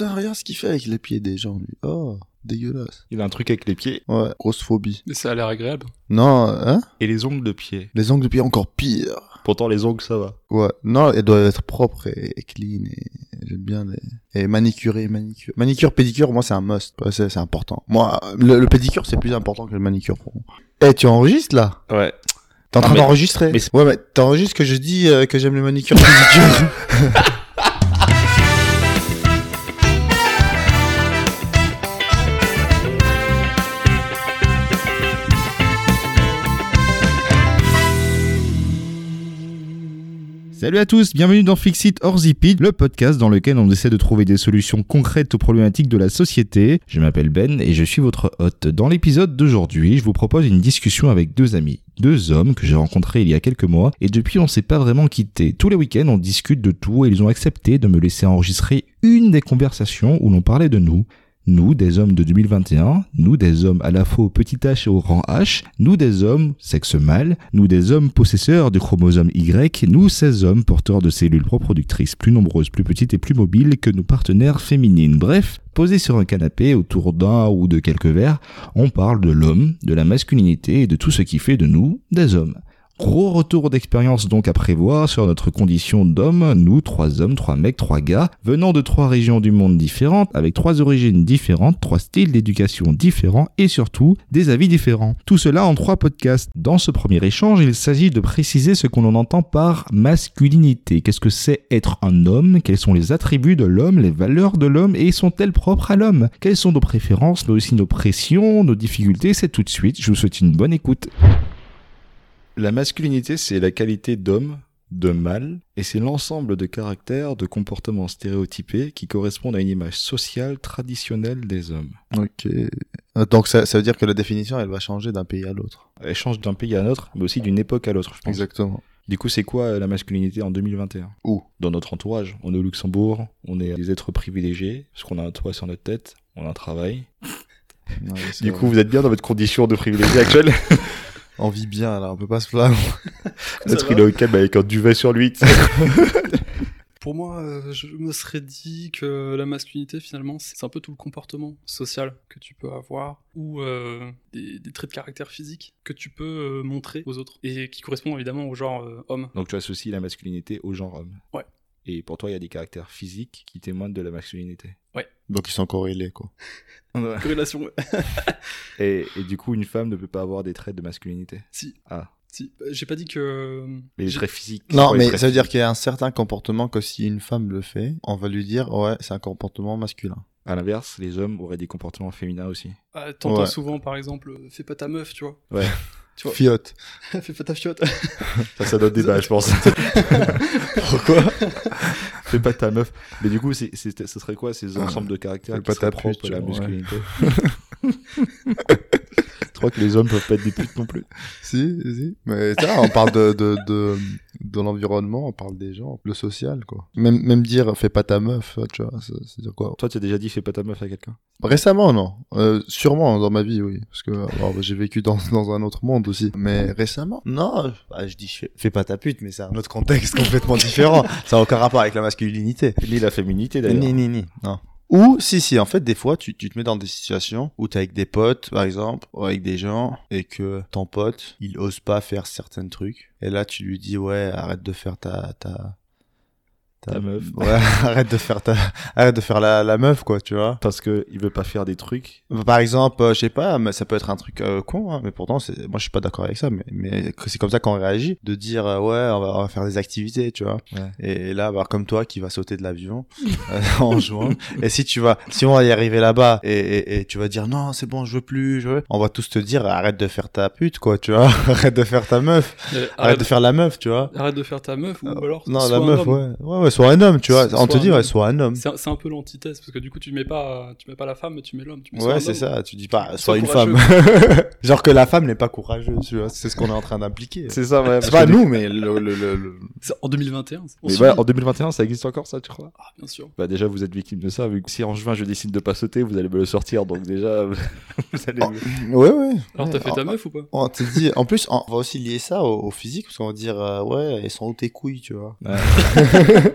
putain, regarde ce qu'il fait avec les pieds des gens, lui. Oh, dégueulasse. Il a un truc avec les pieds Ouais, grosse phobie. Mais ça a l'air agréable. Non, hein? Et les ongles de pied. Les ongles de pied encore pire. Pourtant, les ongles, ça va. Ouais, non, elles doivent être propres et, et clean et j'aime bien les et manicuré, manicure. Manicure, pédicure, moi c'est un must. Ouais, c'est c'est important. Moi, le, le pédicure c'est plus important que le manicure pour moi. Eh, tu enregistres là? Ouais. T'es en Ah, train mais- d'enregistrer? Ouais, mais t'enregistres que je dis euh, que j'aime les manicures, pédicures. Salut à tous, bienvenue dans Fixit or Zip It, le podcast dans lequel on essaie de trouver des solutions concrètes aux problématiques de la société. Je m'appelle Ben et je suis votre hôte. Dans l'épisode d'aujourd'hui, je vous propose une discussion avec deux amis. Deux hommes que j'ai rencontrés il y a quelques mois et depuis on s'est pas vraiment quitté. Tous les week-ends on discute de tout et ils ont accepté de me laisser enregistrer une des conversations où l'on parlait de nous. Nous, des hommes de 2021, nous, des hommes à la fois au petit h et au grand H, nous, des hommes sexe mâle, nous, des hommes possesseurs du chromosome Y, nous, ces hommes porteurs de cellules reproductrices plus nombreuses, plus petites et plus mobiles que nos partenaires féminines. Bref, posés sur un canapé autour d'un ou de quelques verres, on parle de l'homme, de la masculinité et de tout ce qui fait de nous des hommes. Gros retour d'expérience donc à prévoir sur notre condition d'homme, nous, trois hommes, trois mecs, trois gars, venant de trois régions du monde différentes, avec trois origines différentes, trois styles d'éducation différents et surtout des avis différents. Tout cela en trois podcasts. Dans ce premier échange, il s'agit de préciser ce qu'on en entend par masculinité. Qu'est-ce que c'est être un homme? Quels sont les attributs de l'homme, les valeurs de l'homme? Et sont-elles propres à l'homme? Quelles sont nos préférences, mais aussi nos pressions, nos difficultés? C'est tout de suite. Je vous souhaite une bonne écoute. La masculinité, c'est la qualité d'homme, de mâle, et c'est l'ensemble de caractères, de comportements stéréotypés qui correspondent à une image sociale traditionnelle des hommes. ok. Euh, Donc ça, ça veut dire que la définition elle va changer d'un pays à l'autre. Elle change d'un pays à un autre, mais aussi d'une époque à l'autre, je pense. Exactement. Du coup, c'est quoi euh, la masculinité en 2021 Où? Dans notre entourage. On est au Luxembourg, on est des êtres privilégiés, parce qu'on a un toit sur notre tête, on a un travail. Ouais, Du vrai. coup, vous êtes bien dans votre condition de privilégié actuelle on vit bien là, on peut pas se plaindre. Peut-être va qu'il est au calme avec un duvet sur lui. Pour moi, euh, je me serais dit que la masculinité, finalement, c'est un peu tout le comportement social que tu peux avoir, ou euh, des, des traits de caractère physique que tu peux euh, montrer aux autres, et qui correspondent évidemment au genre euh, homme. Donc tu associes la masculinité au genre homme. Ouais. Et pour toi, il y a des caractères physiques qui témoignent de la masculinité. Donc ils sont corrélés quoi. Corrélation, ouais. Et, et du coup, une femme ne peut pas avoir des traits de masculinité. si, Ah. si. Euh, J'ai pas dit que... Mais les traits physiques. Non, Ouais, mais ça veut dire qu'il y a un certain comportement que si une femme le fait, on va lui dire ouais, c'est un comportement masculin. À l'inverse, les hommes auraient des comportements féminins aussi. Ah, T'entends Ouais. souvent, par exemple, euh, fais pas ta meuf, tu vois. Ouais. Tu vois, Fiotte. fais pas ta fiotte. Ça, ça donne débat, je pense. Pourquoi? Fais pas ta meuf. Mais du coup, c'est, c'est- ce serait quoi ces ensembles de caractères Fais qui pas ta propres pute, à la ouais. Tu crois que les hommes peuvent pas être des putes non plus Si, si. Mais ça, on parle de, de, de, de l'environnement, on parle des gens, le social, quoi. Même, même dire fais pas ta meuf, tu vois, c'est dire quoi? Toi, tu as déjà dit fais pas ta meuf à quelqu'un? Récemment, non. Euh, sûrement dans ma vie, oui. Parce que alors, j'ai vécu dans, dans un autre monde aussi. Mais récemment, non. Bah, je dis fais, fais pas ta pute, mais c'est un autre contexte complètement différent. Ça n'a aucun rapport avec la masculinité. Ni la féminité d'ailleurs. Ni, ni, ni. Non. Ou, si, si, en fait, des fois, tu, tu te mets dans des situations où t'es avec des potes, par exemple, ou avec des gens, et que ton pote, il ose pas faire certains trucs. Et là, tu lui dis, ouais, arrête de faire ta, ta, Ta meuf. Ouais, arrête de faire ta, arrête de faire la, la meuf, quoi, tu vois. Parce que il veut pas faire des trucs. Par exemple, euh, je sais pas, mais ça peut être un truc euh, con, hein, mais pourtant, c'est, moi, je suis pas d'accord avec ça, mais, mais c'est comme ça qu'on réagit, de dire, euh, ouais, on va, on va faire des activités, tu vois. Ouais. Et, là, avoir comme toi qui va sauter de l'avion euh, en jouant. Et si tu vas, si on va y arriver là-bas et, et, et tu vas dire, non, c'est bon, je veux plus, je veux, on va tous te dire, arrête de faire ta pute, quoi, tu vois. arrête de faire ta meuf. Arrête de faire la meuf, tu vois. arrête de faire ta meuf, ou alors Non, la meuf, homme. ouais. Ouais, ouais, sois un homme, tu vois. On te dit, ouais, sois un homme. C'est un, peu l'antithèse, parce que du coup, tu mets pas, tu mets pas la femme, mais tu mets l'homme. Tu mets soit Ouais, c'est ça. Tu dis pas, Sois une femme. Genre que la femme n'est pas courageuse, tu vois. C'est ce qu'on est en train d'impliquer. C'est ça, ouais. C'est pas nous, mais le, le, le, le- C'est En 2021, c'est- on Mais subit. ouais, en 2021, ça existe encore, ça, tu crois? Ah, bien sûr. Bah déjà, vous êtes victime de ça, vu que si en juin je décide de pas sauter, vous allez me le sortir, donc déjà, vous allez... Oh. Ouais, ouais. Alors, t'as fait ta meuf ou pas? On te dit, en plus, on va aussi lier ça au, au physique, parce qu'on va dire, euh, ouais, elles sont où tes couilles, tu vois. Ouais.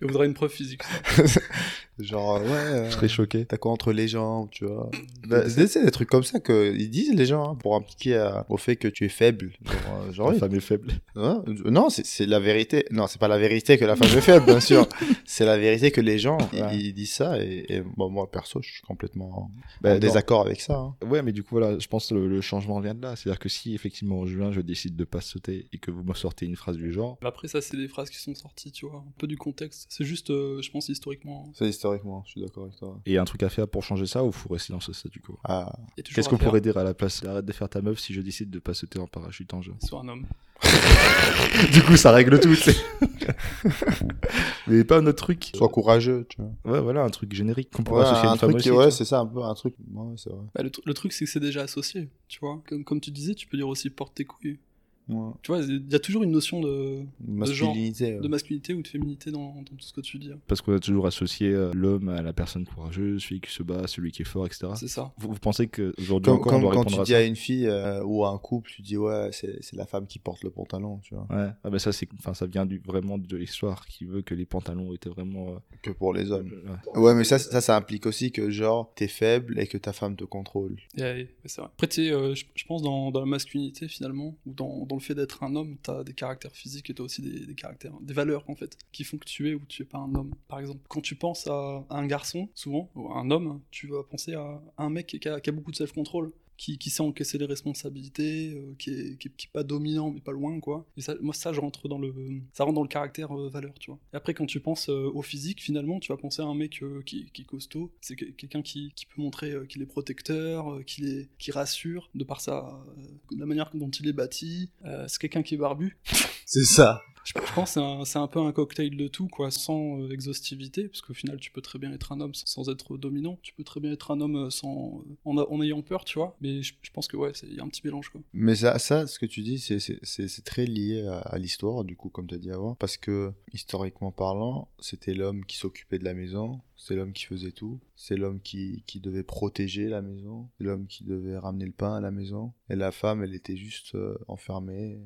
Il voudrait une preuve physique. ça. Genre, euh, ouais. euh, Je serais choqué. T'as quoi entre les jambes, tu vois? Bah, C'est c'est des trucs comme ça qu'ils disent les gens hein, pour impliquer euh, au fait que tu es faible. Genre, euh, genre, La oui. femme est faible. Hein non, c'est la vérité. Non, c'est pas la vérité que la femme est faible, bien sûr. C'est la vérité que les gens ils, Ouais. ils disent ça et, et bon, moi perso, je suis complètement Bah, en désaccord avec ça. hein. Ouais, mais du coup, voilà, je pense que le, le changement vient de là. C'est-à-dire que si effectivement en juin je décide de pas sauter et que vous me sortez une phrase du genre, Après, ça, c'est des phrases qui sont sorties, tu vois, un peu du contexte. C'est juste, euh, je pense, historiquement. C'est historiquement, je suis d'accord avec toi. il y a un truc à faire pour changer ça ou faut rester dans ce statu quo Ah, Qu'est-ce qu'on pourrait dire à la place? Arrête de faire ta meuf si je décide de pas sauter en parachute en jeu. Sur un homme. du coup, ça règle tout. mais pas un autre truc. sois courageux, tu vois. Ouais, voilà, un truc générique qu'on pourrait Ouais, associer à un une femme truc, aussi. qui- tu ouais, c'est ça, un peu un truc. Ouais, c'est vrai. Bah, le, tr- le truc, c'est que c'est déjà associé, tu vois. Comme, comme tu disais, tu peux dire aussi porte tes couilles. Ouais. Tu vois, il y a toujours une notion de, Masculinité. ouais. de masculinité ou de féminité dans, dans tout ce que tu dis. Parce qu'on a toujours associé euh, l'homme à la personne courageuse, celui qui se bat, celui qui est fort, etc. C'est ça. Vous, vous pensez qu'aujourd'hui Comme, encore on doit quand répondre tu à dis ça à une fille euh, ou à un couple, tu dis ouais, c'est la femme qui porte le pantalon, tu vois. Ouais, ah bah ça c'est, enfin ça vient du, vraiment de l'histoire qui veut que les pantalons étaient vraiment. euh, Que pour les hommes. ouais. Ouais, mais ça, ça, ça implique aussi que genre t'es faible et que ta femme te contrôle. Ouais, ouais, c'est vrai. Après, tu sais, euh, je, je pense dans, dans la masculinité, finalement, ou dans, dans le fait d'être un homme, t'as des caractères physiques et t'as aussi des, caractères, des valeurs, en fait, qui font que tu es ou tu es pas un homme. Par exemple, quand tu penses à, un garçon, souvent, ou à un homme, tu vas penser à, un mec qui a beaucoup de self-control. Qui, qui sait encaisser les responsabilités, euh, qui, est, qui, qui pas dominant mais pas loin quoi. Et ça, moi ça je rentre dans le, ça rentre dans le caractère euh, valeur tu vois. Et après quand tu penses euh, au physique finalement tu vas penser à un mec qui, est costaud, c'est que- quelqu'un qui, peut montrer qu'il est protecteur, qu'il est, qui rassure de par sa, la manière dont il est bâti. C'est quelqu'un qui est barbu. C'est ça. Je, pense que c'est un, un peu un cocktail de tout, quoi, sans euh, exhaustivité, parce qu'au final, tu peux très bien être un homme sans être dominant, tu peux très bien être un homme euh, sans, en, ayant peur, tu vois, mais je, pense que ouais, il y a un petit mélange, quoi. Mais ça, ça ce que tu dis, c'est- très lié à, à l'histoire, du coup, comme tu as dit avant. Parce que, historiquement parlant, c'était l'homme qui s'occupait de la maison, c'est l'homme qui faisait tout, c'est l'homme qui, qui devait protéger la maison, c'est l'homme qui devait ramener le pain à la maison. Et la femme, elle était juste euh, enfermée.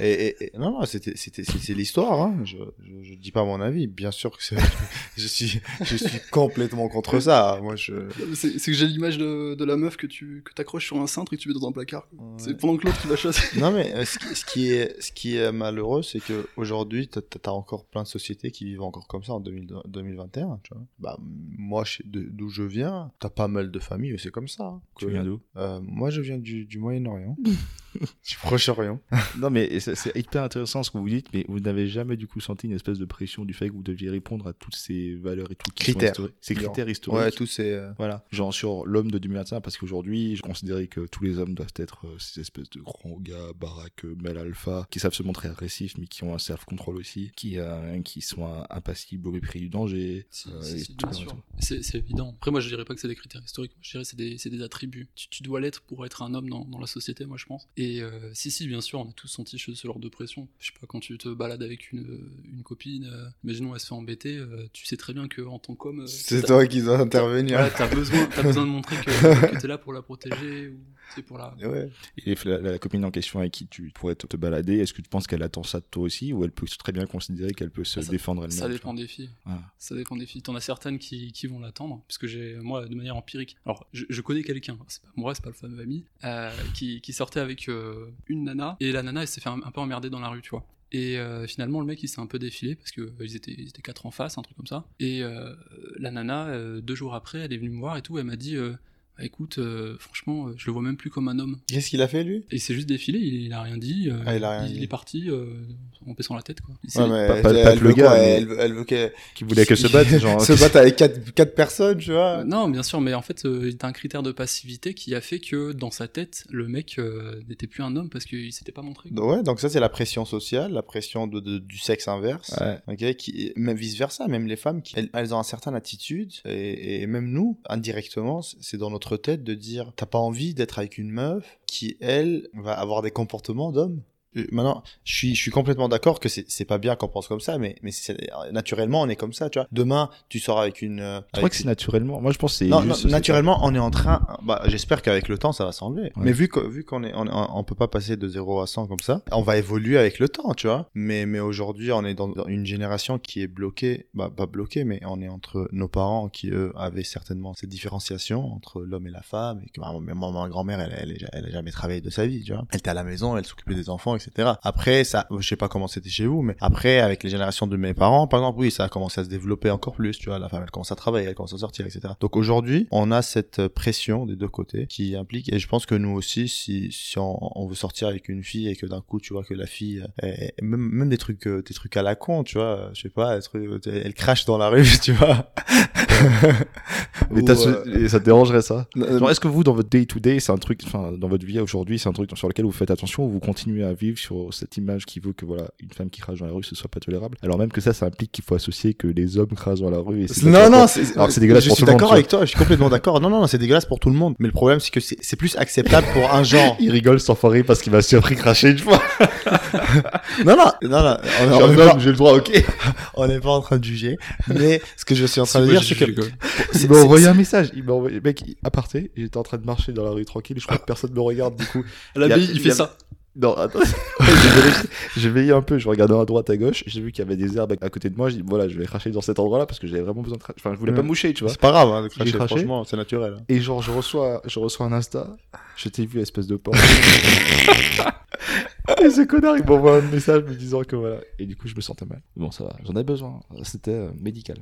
Et, et- et- non, non, c'était, c'était, c'est, l'histoire, hein. Je, je, je dis pas mon avis. Bien sûr que je suis, je suis complètement contre ça. Moi, je, C'est c'est que j'ai l'image de, de la meuf que tu que accroches sur un cintre et que tu mets dans un placard. Ouais. C'est pendant que l'autre qui va chasser. Non mais euh, ce qui, ce qui est ce qui est malheureux c'est que aujourd'hui t'as as encore plein de sociétés qui vivent encore comme ça en 2000 2021 tu vois. Bah moi je- de- d'où je viens t'as pas mal de familles c'est comme ça. hein. Tu viens d'où? Euh, Moi je viens du, du Moyen-Orient, du Proche-Orient. Non, mais c'est hyper intéressant ce que vous dites, mais vous n'avez jamais du coup senti une espèce de pression du fait que vous deviez répondre à toutes ces valeurs et tout Critères. historiques. Ces critères historiques. Ouais tous ces euh, Voilà, genre sur l'homme de 2021, parce qu'aujourd'hui, je considérais que tous les hommes doivent être euh, ces espèces de grands gars, baraques, euh, mâles alpha, qui savent se montrer agressifs, mais qui ont un self-control aussi, qui, euh, qui sont impassibles au mépris du danger. Euh. C'est évident. Après, moi, je dirais pas que c'est des critères historiques. Je dirais que c'est des, c'est des attributs. Tu, tu dois l'être pour être un homme dans, dans la société, moi, je pense. Et euh, si, si, bien sûr, on a tous senti ce ce genre de pression. Je sais pas, quand tu te balades avec une, une copine, euh, imaginons, elle se fait embêter, euh, tu sais très bien que en tant qu'homme, euh, c'est toi qui dois intervenir. voilà, t'as besoin, t'as besoin de montrer que, que t'es là pour la protéger ou sais, pour la. Ouais. Et la, la copine en question avec qui tu pourrais te, te balader, est-ce que tu penses qu'elle attend ça de toi aussi, ou elle peut très bien considérer qu'elle peut se Ah, ça- défendre elle-même Ça dépend des filles. Ah. Ça dépend des filles. T'en as certaines qui, qui vont l'attendre, puisque j'ai, moi, de manière empirique. Alors, je, je connais quelqu'un, c'est pas moi, c'est pas le fameux ami, euh, qui, qui sortait avec euh, une nana, et la nana, elle s'est fait un, peu emmerder dans la rue, tu vois. Et euh, finalement, le mec, il s'est un peu défilé, parce que euh, étaient, ils étaient quatre en face, un truc comme ça. Et euh, la nana, euh, deux jours après, elle est venue me voir et tout, elle m'a dit. Écoute, euh, franchement, euh, je le vois même plus comme un homme. Qu'est-ce qu'il a fait lui? Il s'est juste défilé, il, il a rien dit. euh, Ah, il a rien dit. est parti euh, en baissant la tête, quoi. Il s'est- Ouais, mais pas- pas- elle, pas elle le veut gars, quoi mais- elle, veut- elle veut qu'elle Qui voulait qu'elle se batte, genre. se batte avec quatre, quatre personnes, tu vois. Euh, Non, bien sûr, mais en fait, euh, t'as un critère de passivité qui a fait que dans sa tête, le mec euh, n'était plus un homme parce qu'il s'était pas montré. Donc, ouais, donc ça c'est la pression sociale, la pression de, de- du sexe inverse. Ouais. Ok, qui, même vice versa, même les femmes, qui, elles, elles ont une certaine attitude, et, et même nous, indirectement, c'est dans notre tête de dire, t'as pas envie d'être avec une meuf qui, elle, va avoir des comportements d'homme? Euh, Maintenant, je suis, je suis complètement d'accord que c'est, pas bien qu'on pense comme ça, mais, mais naturellement, on est comme ça, tu vois. Demain, tu sors avec une. euh, Je crois que c'est naturellement. Moi, je pense que c'est. non, naturellement, on est en train. Bah, j'espère qu'avec le temps, ça va s'enlever. Ouais. Mais vu que, vu qu'on est, on, on peut pas passer de 0 à 100 comme ça, on va évoluer avec le temps, tu vois. Mais, mais aujourd'hui, on est dans une génération qui est bloquée, bah, pas bloquée, mais on est entre nos parents qui, eux, avaient certainement cette différenciation entre l'homme et la femme, et que bah, ma grand-mère, elle, elle, elle, elle a jamais travaillé de sa vie, tu vois. Elle était à la maison, elle s'occupait des enfants, etc. Après, ça, je sais pas comment c'était chez vous, mais après, avec les générations de mes parents, par exemple, oui, ça a commencé à se développer encore plus, tu vois. La femme, elle commence à travailler, elle commence à sortir, etc. Donc aujourd'hui, on a cette pression des deux côtés qui implique, et je pense que nous aussi, si, si on, veut sortir avec une fille et que d'un coup, tu vois que la fille, elle- même, même des trucs, euh, des trucs à la con, tu vois, je sais pas, trucs- elle crache dans la rue, tu vois. Mais ce- euh, et ça te dérangerait ça? Euh, est-ce que vous, dans votre day-to-day, c'est un truc, enfin, dans votre vie aujourd'hui, c'est un truc sur lequel vous faites attention ou vous continuez à vivre sur cette image qui veut que, voilà, une femme qui crache dans la rue, ce soit pas tolérable? Alors même que ça, ça implique qu'il faut associer que les hommes crachent dans la rue et c'est Non, non, c'est dégueulasse je pour suis tout le monde, d'accord tu avec toi, je suis complètement d'accord. Non, non, non, c'est dégueulasse pour tout le monde. Mais le problème, c'est que c'est plus acceptable pour un genre. Il rigole sans enfoiré parce qu'il m'a surpris cracher une fois. Non, non, non, non, j'ai le droit, ok. on n'est pas en train de juger. Mais ce que je suis en train de dire, c'est que Il m'a envoyé un message. Il m'a envoyé, mec, à parté, j'étais en train de marcher dans la rue tranquille. Je crois que personne me regarde du coup. La Il il fait a- ça. Non, attends. j'ai veillé un peu, je regardais à droite, à gauche, j'ai vu qu'il y avait des herbes à côté de moi, j'ai dit voilà, je vais cracher dans cet endroit-là parce que j'avais vraiment besoin de cracher. Enfin, je voulais pas moucher, tu vois. c'est pas grave, hein, de cracher, craché. franchement, c'est naturel. hein. Et genre, je reçois, je reçois un Insta, je t'ai vu, espèce de porc. Et ce connard, il m'envoie un message me disant que voilà. Et du coup, je me sentais mal. Bon, ça va, j'en ai besoin. C'était euh, médical.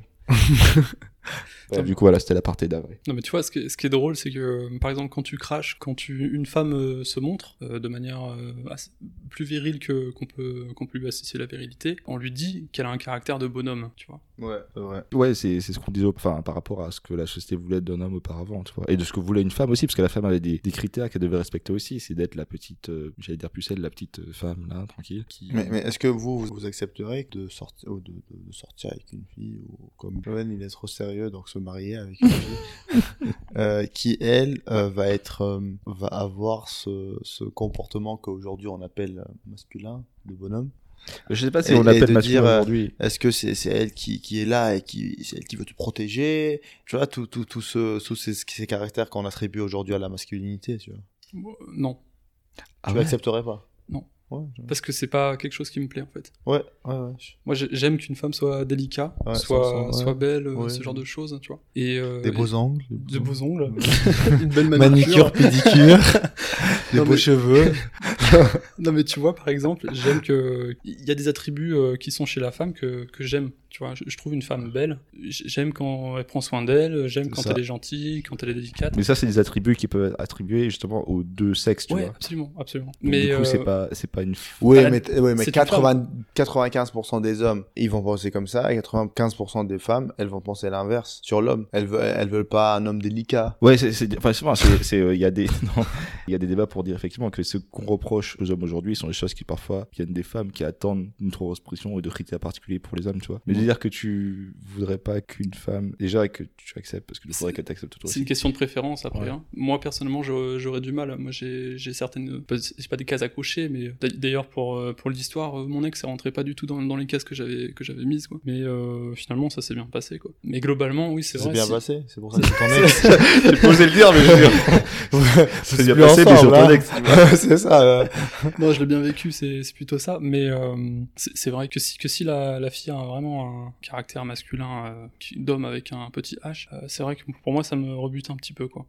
Ouais, du coup, voilà, c'était la partie d'avril. Non mais tu vois, ce qui est, ce qui est drôle, c'est que euh, par exemple quand tu craches, quand tu, une femme euh, se montre euh, de manière euh, assez- plus virile que qu'on peut qu'on peut lui associer la virilité, on lui dit qu'elle a un caractère de bonhomme, tu vois. Ouais, ouais. Ouais, c'est c'est ce qu'on disait enfin, par rapport à ce que la société voulait d'un homme auparavant, tu vois. Et de ce que voulait une femme aussi, parce que la femme avait des, des critères qu'elle devait respecter aussi. C'est d'être la petite, euh, j'allais dire pucelle, la petite euh, femme, là, tranquille. Qui... Mais, mais est-ce que vous, vous, accepterez de sortir, ou de, de- sortir avec une fille, ou comme Johan, il est trop sérieux, donc se marier avec une fille, euh, qui, elle, euh, va être, euh, va avoir ce, ce comportement qu'aujourd'hui on appelle masculin, de bonhomme Je sais pas si Et- on l'appelle masculin aujourd'hui. Est-ce que c'est elle qui, qui est là et qui c'est elle qui veut te protéger? Tu vois, tout, tout, tout ce, tous ces, ces caractères qu'on attribue aujourd'hui à la masculinité, tu vois. Non, Ah tu ouais? l'accepterais pas? Non. Ouais, parce que c'est pas quelque chose qui me plaît en fait. ouais, ouais. ouais. Moi j'ai- j'aime qu'une femme soit délicate, Ouais, soit, ouais. belle, euh, ce genre de choses, tu vois. Et euh, Des beaux angles. de beaux ongles, une belle Manicure, manucure. pédicure, des Non, beaux mais- cheveux. Non mais tu vois par exemple, j'aime que il y a des attributs euh, qui sont chez la femme que, que j'aime. Tu vois, je, je trouve une femme belle. J'aime quand elle prend soin d'elle. J'aime quand Ça. elle est gentille, quand elle est délicate. Mais ça, c'est des attributs qui peuvent être attribués justement aux deux sexes, tu ouais, vois. absolument, absolument. Donc, mais du coup, euh, c'est pas, c'est pas une. Oui, Ah, mais, ouais, mais c'est une 80, 95% des hommes, ils vont penser comme ça, et 95% des femmes, elles vont penser l'inverse sur l'homme. Elles veulent, elles veulent pas un homme délicat. Ouais, c'est, c'est, enfin, c'est, euh, il y a des, il y a des débats pour dire effectivement que ce qu'on reproche aux hommes aujourd'hui sont des choses qui parfois viennent des femmes qui attendent une trop grosse pression et de critères particuliers pour les hommes, tu vois. Mais dire que tu voudrais pas qu'une femme, déjà que tu acceptes, parce que faudrait C'est- que tu acceptes toi C'est aussi. une question de préférence après. Ouais. hein. Moi personnellement, j'aurais du mal. Moi, j'ai j'ai certaines, c'est pas des cases à cocher, mais d'a- d'ailleurs pour euh, pour l'histoire, euh, mon ex, elle rentrait pas du tout dans, dans les cases que j'avais que j'avais mises, quoi. Mais euh, finalement, ça s'est bien passé, quoi. Mais globalement, oui, c'est C'est vrai. bien si- passé, c'est pour ça que c'est ton ex. J'ai posé le dire, mais je veux dire. C'est bien passé, mais ensemble, sur ton hein. ex. tu c'est ça. Non, je l'ai bien vécu, c'est c'est plutôt ça. Mais euh, c'est c'est vrai que si, que si la, la fille a vraiment un caractère masculin euh, d'homme avec un petit H, euh, c'est vrai que pour moi, ça me rebute un petit peu, quoi.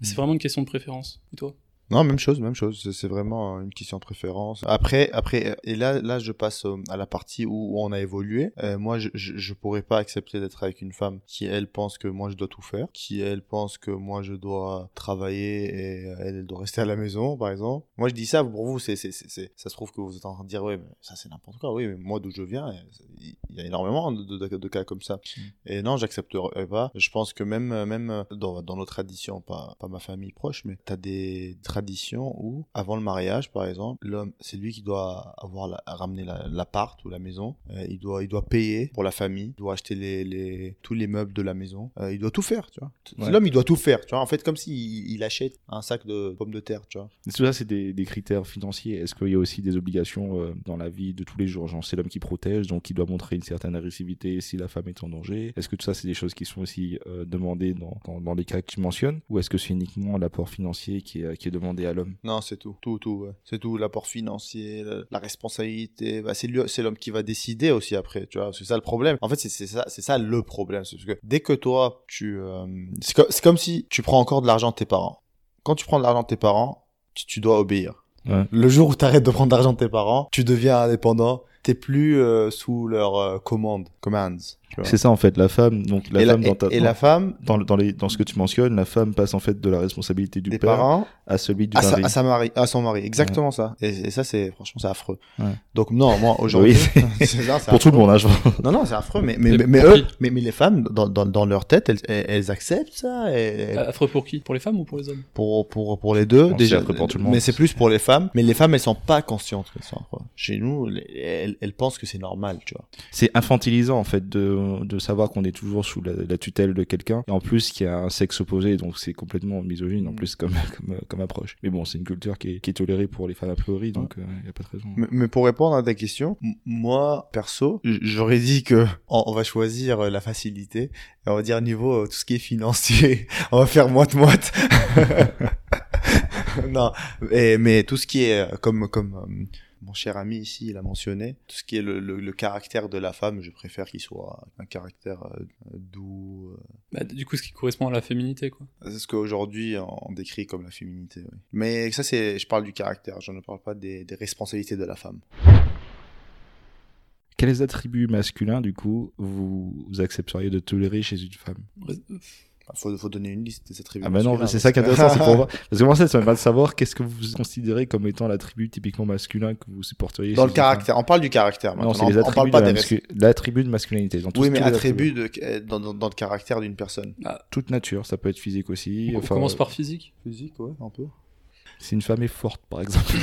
C'est vraiment une question de préférence. Et toi? Non, même chose, même chose. C'est- vraiment une question de préférence. Après, après, euh, et là, là, je passe euh, à la partie où on a évolué. Euh, moi, je, je, je pourrais pas accepter d'être avec une femme qui, elle, pense que moi, je dois tout faire, qui, elle, pense que moi, je dois travailler et euh, elle, elle doit rester à la maison, par exemple. Moi, je dis ça pour vous, c'est, c'est, c'est, ça se trouve que vous êtes en train de dire, ouais, mais ça, c'est n'importe quoi. Oui, mais moi, d'où je viens, euh, il y a énormément de, de, de cas comme ça. Et non, j'accepterai pas. Je pense que même, même dans, dans nos traditions, pas, pas ma famille proche, mais t'as des tradition où, avant le mariage, par exemple, l'homme, c'est lui qui doit avoir la, ramener la- l'appart ou la maison. Euh, il doit, il doit payer pour la famille. Il doit acheter les, les, tous les meubles de la maison. Euh, il doit tout faire, tu vois. Ouais. L'homme, il doit tout faire, tu vois. En fait, comme s'il il achète un sac de pommes de terre, tu vois. Et Tout ça, c'est des, des critères financiers? Est-ce qu'il y a aussi des obligations euh, dans la vie de tous les jours? Genre, c'est l'homme qui protège, donc il doit montrer une certaine agressivité si la femme est en danger. Est-ce que tout ça, c'est des choses qui sont aussi demandées dans, dans, dans les cas que tu mentionnes? Ou est-ce que c'est uniquement l'apport financier qui est, qui est demandé à l'homme Non, c'est tout. Tout, tout, ouais. C'est tout. L'apport financier, la, la responsabilité. Bah, c'est l'homme qui va décider aussi après, tu vois. C'est ça le problème. En fait, c'est ça, c'est ça le problème. C'est parce que dès que toi, tu, euh, c'est co- c'est comme si tu prends encore de l'argent de tes parents. Quand tu prends de l'argent de tes parents, tu, tu dois obéir. Ouais. Le jour où tu arrêtes de prendre de l'argent de tes parents, tu deviens indépendant. T'es plus euh, sous leur euh, commande, commands. C'est ça, en fait, la femme. Donc, la et, femme la, dans, ta- et- et la femme, dans, le- dans, les, dans ce que tu mentionnes, la femme passe en fait de la responsabilité du des père parents, à celui du à sa, mari. à sa mari, à son mari, exactement ça. Et, et ça, c'est franchement, c'est affreux. Ouais. Donc non, moi aujourd'hui, Oui. c'est ça, c'est Pour tout le monde, hein, je vois. Non, non, c'est affreux, mais mais Mais eux, mais, mais les femmes dans, dans, dans leur tête, elles, elles, elles acceptent ça, et, Affreux pour qui? Pour les femmes ou pour les hommes? Pour pour pour les deux déjà. c'est affreux pour tout le monde. Mais c'est plus pour les femmes. Mais les femmes, elles sont pas conscientes que ça. Quoi. Chez nous, les- elles, elles pensent que c'est normal, tu vois. C'est infantilisant en fait de, de savoir qu'on est toujours sous la, la tutelle de quelqu'un et en plus qu'il y a un sexe opposé donc c'est complètement misogyne en plus comme, comme, comme approche. Mais bon, c'est une culture qui est, qui est tolérée pour les femmes a priori donc il n'y a pas de raison. Mais, mais pour répondre à ta question, moi, perso, j'aurais dit que on, on va choisir euh, la facilité. Et on va dire niveau euh, tout ce qui est financier, on va faire moite-moite. non, et, mais tout ce qui est euh, comme comme euh, mon cher ami ici, il a mentionné, tout ce qui est le, le, le caractère de la femme, je préfère qu'il soit un caractère euh, doux. euh. Bah, Du coup, ce qui correspond à la féminité, quoi. C'est ce qu'aujourd'hui on décrit comme la féminité. oui. Mais ça, c'est, je parle du caractère, je ne parle pas des, des responsabilités de la femme. Quels attributs masculins du coup vous, vous accepteriez de tolérer chez une femme? Il faut, faut donner une liste des attributs. Ah bah non, c'est ça qui est intéressant, c'est que- pour voir. Parce que moi, ça, ça m'aimerait de savoir qu'est-ce que vous considérez comme étant l'attribut typiquement masculin que vous supporteriez Dans le une femme. caractère, on parle du caractère Non, c'est les on, on parle attributs pas de la mascu- l'attribut de masculinité. dans Oui, mais attributs de, euh, dans, dans, dans le caractère d'une personne. toute nature, ça peut être physique aussi. On enfin, commence par physique. Physique, ouais, un peu. Si une femme est forte, par exemple.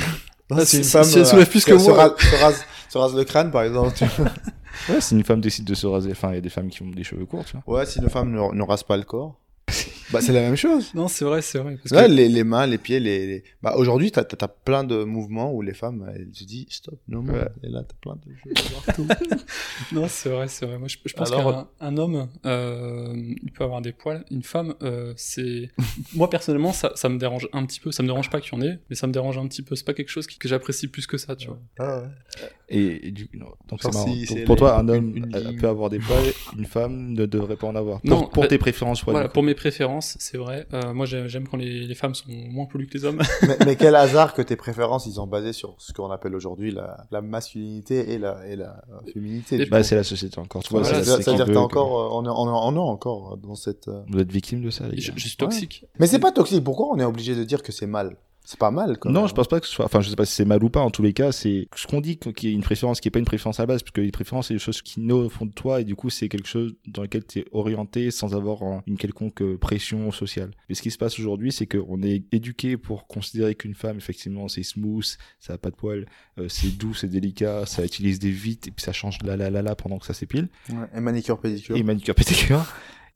Ah, si- si- si elle soulève plus que euh, se, moi. rase, se, rase, se rase le crâne, par exemple. ouais, si une femme décide de se raser, enfin, il y a des femmes qui ont des cheveux courts, tu vois. ouais, si une femme ne, ne rase pas le corps. bah, c'est la même chose. Non, c'est vrai, c'est vrai. Parce Ouais, que- les, les mains, les pieds, les. les- Bah, aujourd'hui, t'as as, plein de mouvements où les femmes, elles se disent stop, non. Ouais. Et là, t'as plein de choses partout. Non, c'est vrai, c'est vrai. Moi, je, je pense Alors- qu'un un homme, euh, il peut avoir des poils. Une femme, euh, c'est. Moi, personnellement, ça, ça me dérange un petit peu. Ça me dérange pas qu'il y en ait, mais ça me dérange un petit peu. C'est pas quelque chose qui- que j'apprécie plus que ça, tu vois. ah, ouais. Et, et du non, donc c'est marrant. si Donc, c'est pour toi, un homme une euh, peut avoir des poils, une femme ne devrait pas en avoir. Pour, Non, pour bah, tes préférences, ouais, voilà, pour mes préférences, c'est vrai. Euh, moi, j'ai- j'aime quand les, les femmes sont moins polies que les hommes. mais, mais quel hasard que tes préférences, ils sont basées sur ce qu'on appelle aujourd'hui la, la masculinité et la, et la euh, féminité. Et Bah, c'est la société encore. Tu vois, Voilà, c'est- ça, c'est ça veut qui dire que encore, euh, on est, on est, encore dans cette. euh, Vous êtes victime de ça, les je, gars. je suis toxique. Mais c'est pas toxique. Pourquoi on est obligé de dire que c'est mal? C'est pas mal, quand Non, même. je pense pas que ce soit. Enfin, je sais pas si c'est mal ou pas. En tous les cas, c'est ce qu'on dit qu'il y a une préférence qui est pas une préférence à la base, parce que les préférences, c'est des choses qui naissent au fond de toi, et du coup, c'est quelque chose dans lequel tu es orienté sans avoir une quelconque euh, pression sociale. Mais ce qui se passe aujourd'hui, c'est qu'on est éduqué pour considérer qu'une femme, effectivement, c'est smooth, ça a pas de poils, euh, c'est doux, c'est délicat, ça utilise des vites, et puis ça change la la la la pendant que ça s'épile. Ouais, et manicure pédicure. et manucure pédicure.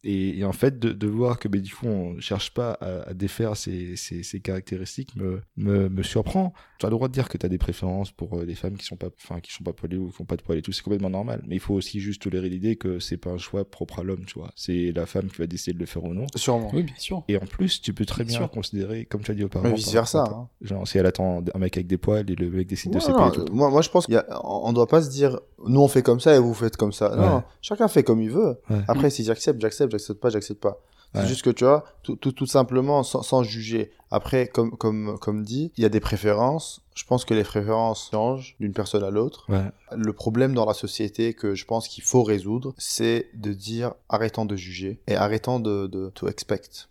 Et, et en fait, de, de voir que ben, du coup, on cherche pas à, à défaire ces, ces, ces caractéristiques me, me, me surprend. Tu as le droit de dire que tu as des préférences pour euh, les femmes qui sont pas, enfin, qui sont pas poilées ou qui ont pas de poils et tout, c'est complètement normal. Mais il faut aussi juste tolérer l'idée que c'est pas un choix propre à l'homme, tu vois. C'est la femme qui va décider de le faire ou non. Sûrement. Oui, bien sûr. Et en plus, tu peux très Bien considérer, comme tu as dit auparavant. Mais vice versa. hein. Genre, si elle attend un mec avec des poils et le mec décide de Ouais, séparer non, tout. moi, moi, je pense qu'on doit pas se dire, nous on fait comme ça et vous faites comme ça. Non, chacun fait comme il veut. Ouais. Après, si j'accepte, j'accepte, j'accepte pas, j'accepte pas. C'est Ouais. juste que tu vois, tout, tout, tout simplement, sans, sans juger. Après, comme, comme, comme dit, il y a des préférences. Je pense que les préférences changent d'une personne à l'autre. Ouais. Le problème dans la société que je pense qu'il faut résoudre, c'est de dire arrêtons de juger et arrêtons de, de to expect.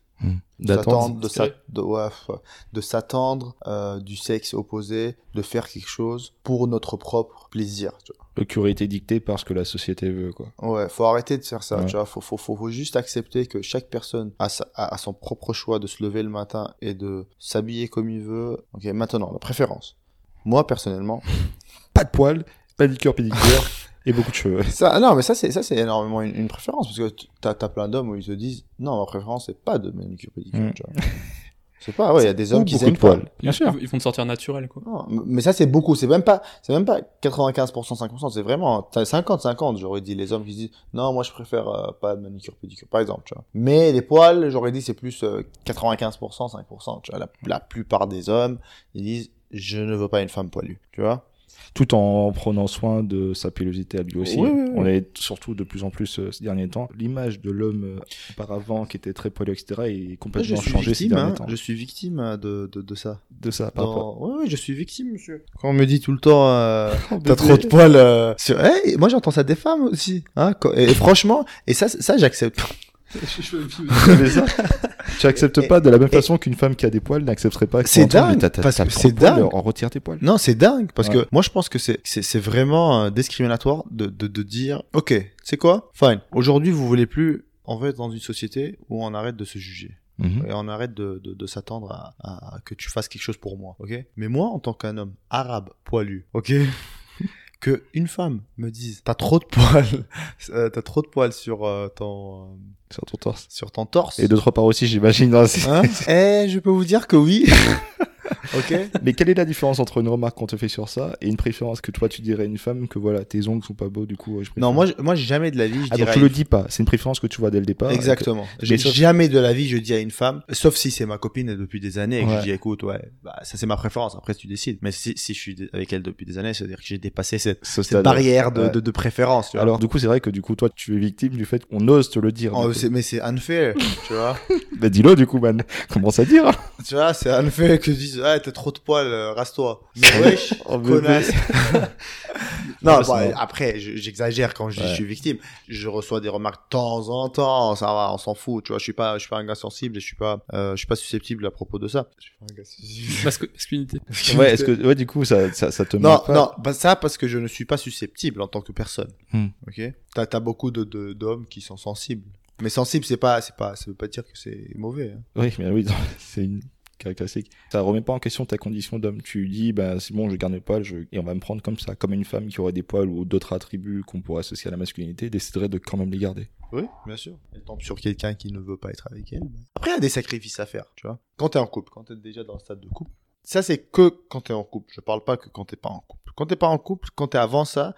D'attendre, de ouais, s'attendre euh, du sexe opposé, de faire quelque chose pour notre propre plaisir. Tu vois. Le qui aurait été dicté par ce que la société veut, quoi. Ouais, faut arrêter de faire ça, Ouais. tu vois. Faut, faut, faut, faut juste accepter que chaque personne a, sa, a, a son propre choix de se lever le matin et de s'habiller comme il veut. Ok, maintenant, la préférence. Moi, personnellement, Pas de poils, pédicure, pédicure et beaucoup de cheveux. ça, non, mais ça, c'est, ça, c'est énormément une, une préférence parce que t'as, t'as plein d'hommes où ils te disent, non, ma préférence, c'est pas de manucure pédicure, Mm. tu vois. C'est pas, ouais, il y a des hommes qui aiment de poils. pas. Bien sûr. Ils vont te sortir naturel, quoi. Non, mais ça, c'est beaucoup. C'est même pas, c'est même pas 95%, 5%. C'est vraiment t'as 50-50. J'aurais dit les hommes qui se disent, non, moi, je préfère euh, pas de manicure pédicure, par exemple, tu vois. Mais les poils, j'aurais dit, c'est plus euh, 95%, 5%. Tu vois, la, la plupart des hommes, ils disent, je ne veux pas une femme poilue, tu vois. Tout en prenant soin de sa pilosité à lui aussi. Oui, oui, oui. On est surtout de plus en plus euh, ces derniers temps. L'image de l'homme euh, auparavant qui était très poilu, etc. est complètement changée ces derniers hein. temps. Je suis victime euh, de, de, de ça. De ça, par rapport. Dans... Ouais, je suis victime, monsieur. Quand on me dit tout le temps, euh, Oh, T'as trop de poils euh, sur. Moi j'entends ça des femmes aussi. Hein, quand- et, et franchement, et ça, ça j'accepte. Tu acceptes pas de la même façon qu'une femme qui a des poils n'accepterait pas. C'est dingue, c'est dingue. On retire tes poils. Non, c'est dingue parce Ouais. que moi je pense que c'est c'est vraiment euh, discriminatoire de, de de dire OK, c'est quoi? Fine. Aujourd'hui, vous voulez plus on va être dans une société où on arrête de se juger Mhm. et on arrête de, de, de s'attendre à, à que tu fasses quelque chose pour moi, ok? Mais moi, en tant qu'un homme arabe poilu, ok? Que une femme me dise t'as trop de poils, euh, t'as trop de poils sur euh, ton euh, Sur ton torse. sur ton torse. Et d'autre part aussi, j'imagine. dans- Hein? Eh, je peux vous dire que oui. ok. Mais quelle est la différence entre une remarque qu'on te fait sur ça et une préférence que toi tu dirais à une femme que voilà, tes ongles sont pas beaux, du coup, euh, je. Non, moi, je- moi, jamais de la vie, je Ah, donc dirais. tu le dis pas, c'est une préférence que tu vois dès le départ. Exactement. J'ai sauf- jamais de la vie, je dis à une femme, sauf si c'est ma copine depuis des années et que Ouais. je dis, écoute, ouais, bah, ça c'est ma préférence, après tu décides. Mais si, si je suis avec elle depuis des années, c'est-à-dire que j'ai dépassé cette, Ce cette barrière de, Ouais. de, de préférence, tu vois. Alors du coup, c'est vrai que du coup, toi, tu es victime du fait qu'on ose te le dire. Oh, c'est- mais c'est unfair, tu vois. Bah dis-le du coup, man. Commence à dire? tu vois, c'est unfair que je dise, ah, t'as trop de poils, euh, rase-toi. Mais wesh, connasse. non, vrai. après, je- j'exagère quand je dis Ouais. je suis victime. Je reçois des remarques de temps en temps, ça va, on s'en fout, tu vois. Je suis pas, je suis pas un gars sensible et je suis pas, euh, je suis pas susceptible à propos de ça. Je suis pas un gars susceptible. Ouais, est-ce que ouais, du coup, ça, ça, ça te Non, pas non, pas ça parce que je ne suis pas susceptible en tant que personne. Hmm. Ok? T'as, t'as beaucoup de, de- d'hommes qui sont sensibles. Mais sensible, c'est pas, c'est pas, ça veut pas dire que c'est mauvais. hein. Oui, mais oui, c'est une caractéristique. Ça remet pas en question ta condition d'homme. Tu dis, bah, c'est bon, je garde mes poils, je... et on va me prendre comme ça. Comme une femme qui aurait des poils ou d'autres attributs qu'on pourrait associer à la masculinité, déciderait de quand même les garder. Oui, bien sûr. Elle tombe sur quelqu'un qui ne veut pas être avec elle. Après, il y a des sacrifices à faire, tu vois. Quand t'es en couple, quand t'es déjà dans le stade de couple, ça c'est que quand t'es en couple. Je parle pas que quand t'es pas en couple. Quand t'es pas en couple, quand t'es avant ça,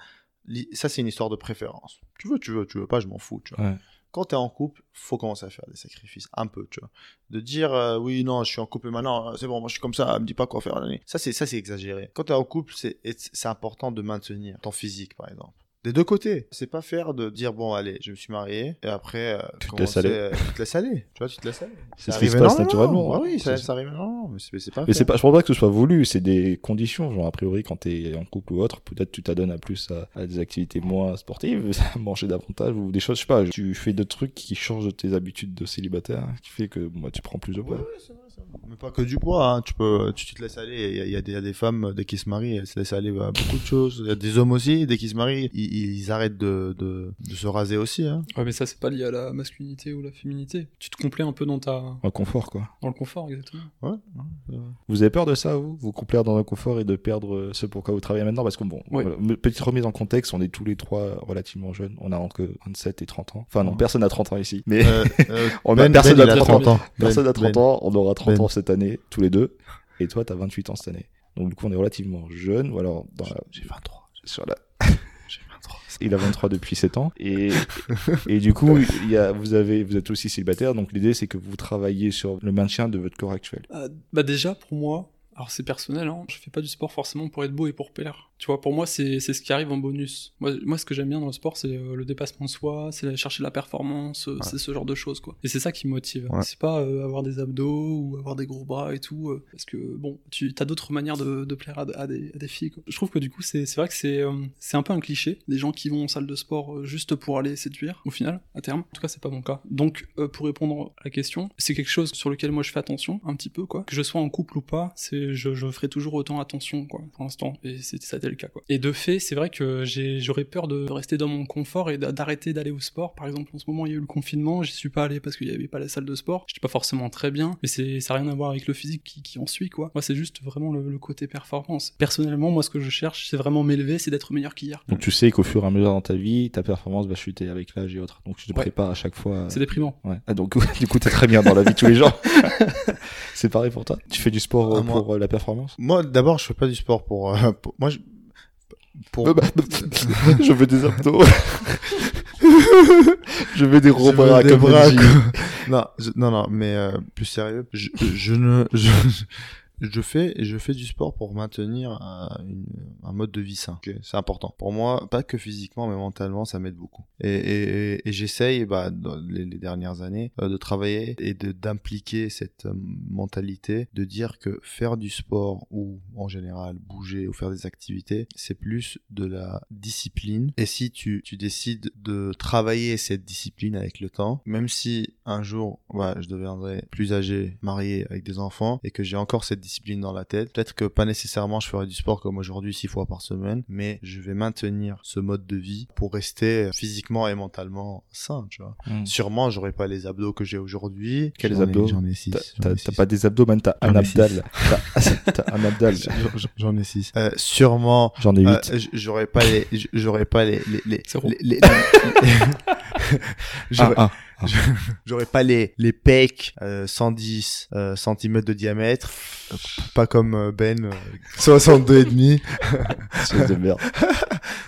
ça c'est une histoire de préférence. Tu veux, tu veux, tu veux pas, je m'en fous, tu vois. Ouais. Quand t'es en couple, faut commencer à faire des sacrifices, un peu, tu vois. De dire, euh, oui, non, je suis en couple maintenant, euh, c'est bon, moi je suis comme ça, me dis pas quoi faire l'année. Ça c'est, ça c'est exagéré. Quand t'es en couple, c'est important de maintenir ton physique, par exemple. Des deux côtés. C'est pas faire de dire, bon, allez, je me suis marié, et après, euh, Tu te laisses aller. euh, tu te laisses aller. Tu vois, tu te laisses aller. C'est ce qui se passe naturellement. Ouais, oui, ça, arrive énormément, mais c'est, pas Mais fait. c'est pas, je pense pas que ce soit voulu, c'est des conditions. Genre, a priori, quand t'es en couple ou autre, peut-être tu t'adonnes à plus à, à des activités moins sportives, à manger davantage ou des choses, je sais pas, tu fais d'autres trucs qui changent tes habitudes de célibataire, qui fait que moi, tu prends plus de poids. ouais, vrai. Mais pas que du poids, hein. tu peux, tu, tu te laisses aller. Il y a, il y a des, il y a des femmes, dès qu'ils se marient, elles se laissent aller à beaucoup de choses. Il y a des hommes aussi, dès qu'ils se marient, ils, ils arrêtent de, de, de se raser aussi. Hein. Ouais, mais ça, c'est pas lié à la masculinité ou la féminité. Tu te complais un peu dans ta, Un confort, quoi. dans le confort, exactement. Ouais, ouais, Vous avez peur de ça, vous? Vous couplez dans un confort et de perdre euh, ce pour quoi vous travaillez maintenant? Parce que bon, Ouais. voilà, me- petite remise en contexte, on est tous les trois relativement jeunes. On a entre 27 et 30 ans. Enfin non, Ouais. personne n'a 30 ans ici. Mais Euh, euh, on a Ben, personne Ben, n'a a 30 ans. Personne Ben, n'a 30 Ben. ans, on aura 30 Ben. ans cette année, tous les deux. Et toi, t'as 28 ans cette année. Donc du coup, on est relativement jeunes. Ou alors, dans la, J'ai 23. sur la, J'ai 23. il a 23 depuis 7 ans. Et, et du coup, il y a, vous, avez, vous êtes aussi célibataire. Donc l'idée, c'est que vous travaillez sur le maintien de votre corps actuel. Euh, bah déjà, pour moi, alors c'est personnel, hein, je fais pas du sport forcément pour être beau et pour plaire. Tu vois, pour moi, c'est ce qui arrive en bonus. Moi, moi ce que j'aime bien dans le sport, c'est euh, le dépassement de soi, c'est aller chercher la performance, euh, c'est ce genre de choses, quoi. Et c'est ça qui me motive. Ouais. C'est pas euh, avoir des abdos ou avoir des gros bras et tout, euh, parce que, bon, tu as d'autres manières de, de plaire à, à des, à des filles, quoi. Je trouve que du coup, c'est vrai que c'est euh, c'est un peu un cliché, des gens qui vont en salle de sport juste pour aller séduire, au final, à terme. En tout cas, c'est pas mon cas. Donc, pour répondre à la question, c'est quelque chose sur lequel moi je fais attention, un petit peu, quoi. Que je sois en couple ou pas, je, je ferai toujours autant attention, quoi, pour l'instant. Et c'est- ça a été le cas. Quoi. Et de fait, c'est vrai que j'ai- j'aurais peur de rester dans mon confort et d'a- d'arrêter d'aller au sport. Par exemple, en ce moment, il y a eu le confinement, j'y suis pas allé parce qu'il y avait pas la salle de sport. J'étais pas forcément très bien, mais c'est ça n'a rien à voir avec le physique qui, qui en suit quoi. Moi, c'est juste vraiment le, le côté performance. Personnellement, moi, ce que je cherche, c'est vraiment m'élever, c'est d'être meilleur qu'hier. Donc tu sais qu'au fur et à mesure dans ta vie, ta performance va chuter avec l'âge et autres. Donc tu te Ouais. prépares à chaque fois. C'est déprimant. Ouais. Ah, donc du coup t'es très bien dans la vie de tous les jours. c'est pareil pour toi? Tu fais du sport euh, Ah, moi- pour euh, la performance? Moi, d'abord, je fais pas du sport pour. euh, pour- moi, je. Pour. Bah, Je veux des abdos. je veux des veux bras des bras non, je- non, non, mais euh, plus sérieux, je, je ne, je, je fais, je fais du sport pour maintenir un, une- un mode de vie sain. Ok, c'est important. Pour moi, pas que physiquement, mais mentalement, ça m'aide beaucoup. Et, et, et- et j'essaye, bah, dans les, dernières années, euh, de travailler et d'impliquer cette euh, mentalité, de dire que faire du sport ou en général bouger ou faire des activités, c'est plus de la discipline. Et si tu, tu décides de travailler cette discipline avec le temps, même si un jour, ouais, je deviendrai plus âgé, marié avec des enfants et que j'ai encore cette discipline dans la tête, peut-être que pas nécessairement je ferai du sport comme aujourd'hui six fois par semaine, mais je vais maintenir ce mode de vie pour rester physiquement et mentalement sain, tu vois. Mm. Sûrement, j'aurai pas les abdos que j'ai aujourd'hui. Quels abdos J'en ai six. T'as- pas des abdos, man, t'as un abdal. T'as un abdal. J'en- ai six. Euh, sûrement, J'en ai euh, huit. j- j'aurais pas les, j'aurais pas les, les, les- les- les- j'aurais, pas les, les pecs, euh, 110 euh, cm de diamètre, euh, pas comme euh, Ben, euh, 62 et demi. De merde.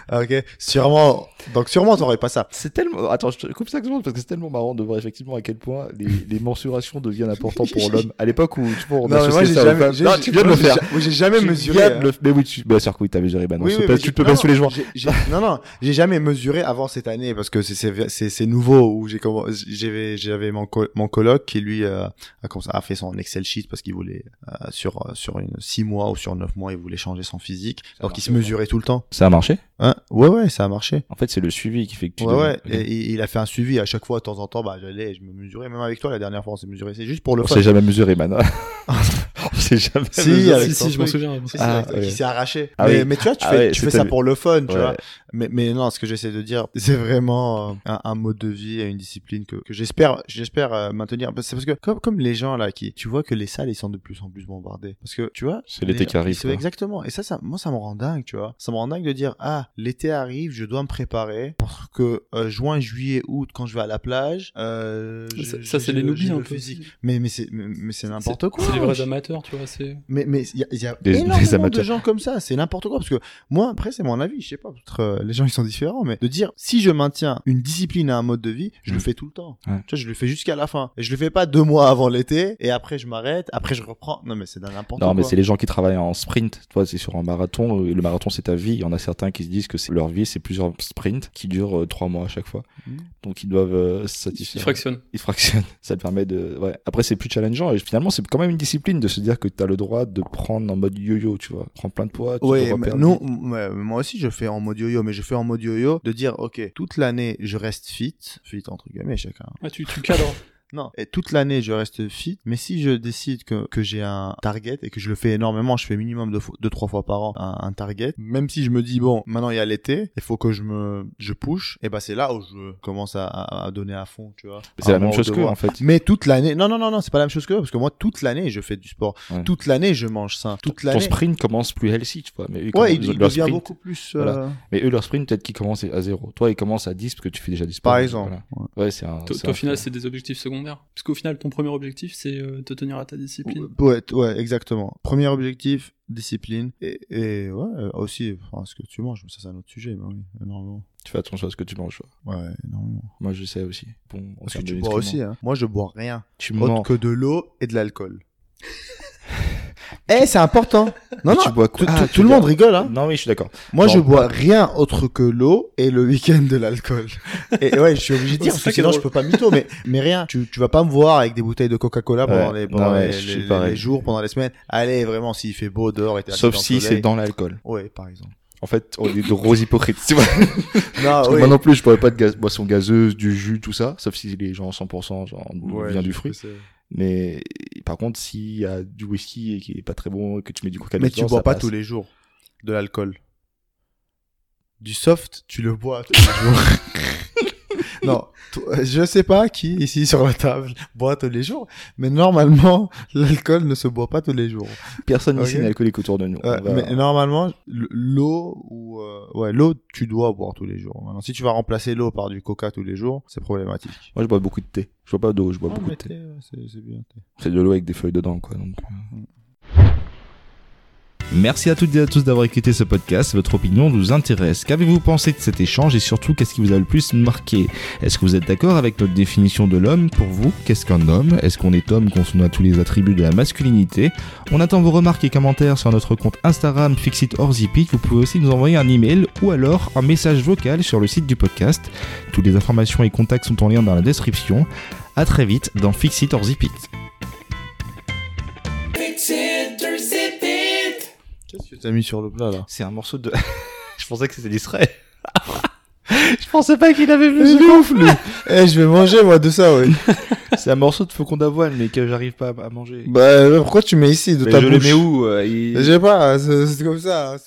Ah, ok, sûrement, donc sûrement t'aurais pas ça. C'est tellement. Attends, je te coupe ça secondes parce que c'est tellement marrant de voir effectivement à quel point les, les mensurations deviennent importantes pour l'homme. À l'époque où tu vois, on Non, mais associait moi j'ai ça jamais, j'ai- Non, tu viens de le faire. j'ai jamais Tu mesuré. viens de le- Mais oui, tu... bah, sûr que oui, t'as mesuré, bah non, Oui, oui, mais tu pèses non, tous les j'ai- non, non, j'ai jamais mesuré avant cette année parce que c'est c'est c'est c'est nouveau où j'ai comment j'avais j'avais mon co- mon coloc qui lui euh, a a fait son Excel sheet parce qu'il voulait euh, sur euh, sur une six mois ou sur neuf mois il voulait changer son physique Ça donc il se mesurait tout le temps. Ça a marché? Hein? Ouais ouais ça a marché. En fait, c'est le suivi qui fait que tu. ouais ouais et, et il a fait un suivi à chaque fois de temps en temps bah j'allais je me mesurais même avec toi la dernière fois on s'est mesuré c'est juste pour le On fun. s'est jamais mesuré, man. on s'est jamais Si, mesuré. avec si, si, je m'en souviens. Si, Ah, avec- ouais. qui s'est arraché. Ah mais, oui. mais tu vois, tu Ah fais, ouais, tu fais ça pour le fun, tu vois. Mais, mais non, ce que j'essaie de dire, c'est vraiment euh, un, un mode de vie et une discipline que, que j'espère, j'espère euh, maintenir. C'est parce que comme, comme les gens là qui, tu vois que les salles ils sont de plus en plus bombardées. Parce que tu vois, C'est l'été qui arrive. Exactement. Et ça, ça, moi, ça me rend dingue, tu vois. Ça me rend dingue de dire ah l'été arrive, je dois me préparer pour que euh, juin, juillet, août, quand je vais à la plage, euh, Ça, je- ça, je- c'est les noobies le un peu. physique. aussi. Mais mais c'est mais, mais c'est n'importe quoi. C'est les vrais Je- amateurs, tu vois. C'est mais mais il y a, il y a Des- des énormément de gens comme ça, c'est n'importe quoi parce que moi après c'est mon avis, je sais pas, peut-être euh, les gens ils sont différents mais de dire si je maintiens une discipline et un mode de vie, je le Mm. fais tout le temps. Ouais. Tu vois, je le fais jusqu'à la fin et je le fais pas deux mois avant l'été et après je m'arrête, après je reprends. Non mais c'est n'importe quoi. Non, mais c'est les gens qui travaillent en sprint. Tu vois, c'est sur un marathon. et Le marathon, c'est ta vie. Il y en a certains qui se disent que c'est leur vie, c'est plusieurs sprints qui durent euh, trois mois à chaque fois. Mhm. Donc, ils doivent euh, se Ils satisfaire. fractionnent. Ils fractionnent. Ça te permet de. Ouais. Après, c'est plus challengeant. Et finalement, c'est quand même une discipline de se dire que tu as le droit de prendre en mode yo-yo, tu vois. Prendre plein de poids. Tu Ouais, mais non, moi aussi je fais en mode yo-yo, mais je fais en mode yo-yo de dire ok, toute l'année je reste fit, fit entre guillemets chacun. Ah, tu, tu. Non. Et toute l'année, je reste fit. Mais si je décide que, que j'ai un target et que je le fais énormément, je fais minimum deux, fois- deux trois fois par an un, un target. Même si je me dis bon, maintenant il y a l'été, il faut que je me, je push. Et bah c'est là où je commence à, à, à donner à fond, tu vois. C'est la même chose que en fait. Mais toute l'année, non non non non, c'est pas la même chose que parce que moi toute l'année je fais du sport. Ouais. Toute l'année je mange sain. Toute Ton l'année. sprint commence plus healthy, tu vois. Mais eux, ils Ouais, commencent- il, devient sprint- beaucoup plus. euh, Voilà. Mais eux, leur sprint, peut-être qu'ils commencent à zéro. Toi, ils commencent à 10 parce que tu fais déjà du sport. Par exemple. Voilà. Ouais, c'est un. Au final, c'est des objectifs secondaires. Parce qu'au final, ton premier objectif, c'est euh, te tenir à ta discipline. Ouais, ouais, exactement. Premier objectif, discipline. Et, et ouais, euh, aussi, enfin, ce que tu manges, ça c'est un autre sujet, mais oui, énormément. Tu fais attention à ce que tu manges. Ouais, énormément. Moi, je sais aussi. Bon, en Parce que tu de bois aussi, hein. Moi, je bois rien. Tu Autre mens. que de l'eau et de l'alcool. Eh, c'est important. Non, non. tu bois quoi Tout, Ah, tout- le monde rigole, hein. Non, oui, je suis d'accord. Moi, Bon, je bois rien autre que l'eau et le week-end de l'alcool. Et ouais, je suis obligé de dire, parce que sinon je peux pas mytho, mais, mais rien. Tu, tu vas pas me voir avec des bouteilles de Coca-Cola pendant, Ouais. les, pendant Non, les, jours, pendant les semaines. Allez, vraiment, s'il fait beau dehors et Sauf si c'est dans l'alcool. Ouais, par exemple. En fait, on est de gros hypocrites. Tu vois Non, oui. Moi non plus, je pourrais pas de gaz, boisson gazeuse, du jus, tout ça. Sauf si les gens 100% genre, Ouais, vient du fruit. Mais par contre, s'il y a du whisky et qui est pas très bon et que tu mets du coca Mais tu bois pas tous les jours de l'alcool. Du soft, tu le bois tous les jours. non, toi, je sais pas qui ici sur la table boit tous les jours, mais normalement, l'alcool ne se boit pas tous les jours. Personne ici n'est alcoolique autour de nous. Ouais, On va- Mais normalement, l'eau ou euh, ouais, l'eau, tu dois boire tous les jours. Maintenant, si tu vas remplacer l'eau par du coca tous les jours, c'est problématique. Moi, je bois beaucoup de thé. Je bois pas d'eau, je bois Ah, beaucoup de thé. c'est bien. de l'eau avec des feuilles dedans, quoi. Donc, euh, Merci à toutes et à tous d'avoir écouté ce podcast. Votre opinion nous intéresse. Qu'avez-vous pensé de cet échange et surtout qu'est-ce qui vous a le plus marqué? Est-ce que vous êtes d'accord avec notre définition de l'homme? Pour vous, qu'est-ce qu'un homme? Est-ce qu'on est homme quand on a tous les attributs de la masculinité? On attend vos remarques et commentaires sur notre compte Instagram Fixit or Zipit. Vous pouvez aussi nous envoyer un email ou alors un message vocal sur le site du podcast. Toutes les informations et contacts sont en lien dans la description. À très vite dans Fixit t'as mis sur le plat là C'est un morceau de. je pensais que c'était distrait. je pensais pas qu'il avait vu Je ce gonfle lui. Eh, je vais manger moi de ça, ouais. C'est un morceau de faucon d'avoine, mais que j'arrive pas à manger. bah, pourquoi tu mets ici de Mais ta je bouche le mets où euh, il- Je sais pas, c'est comme ça. hein,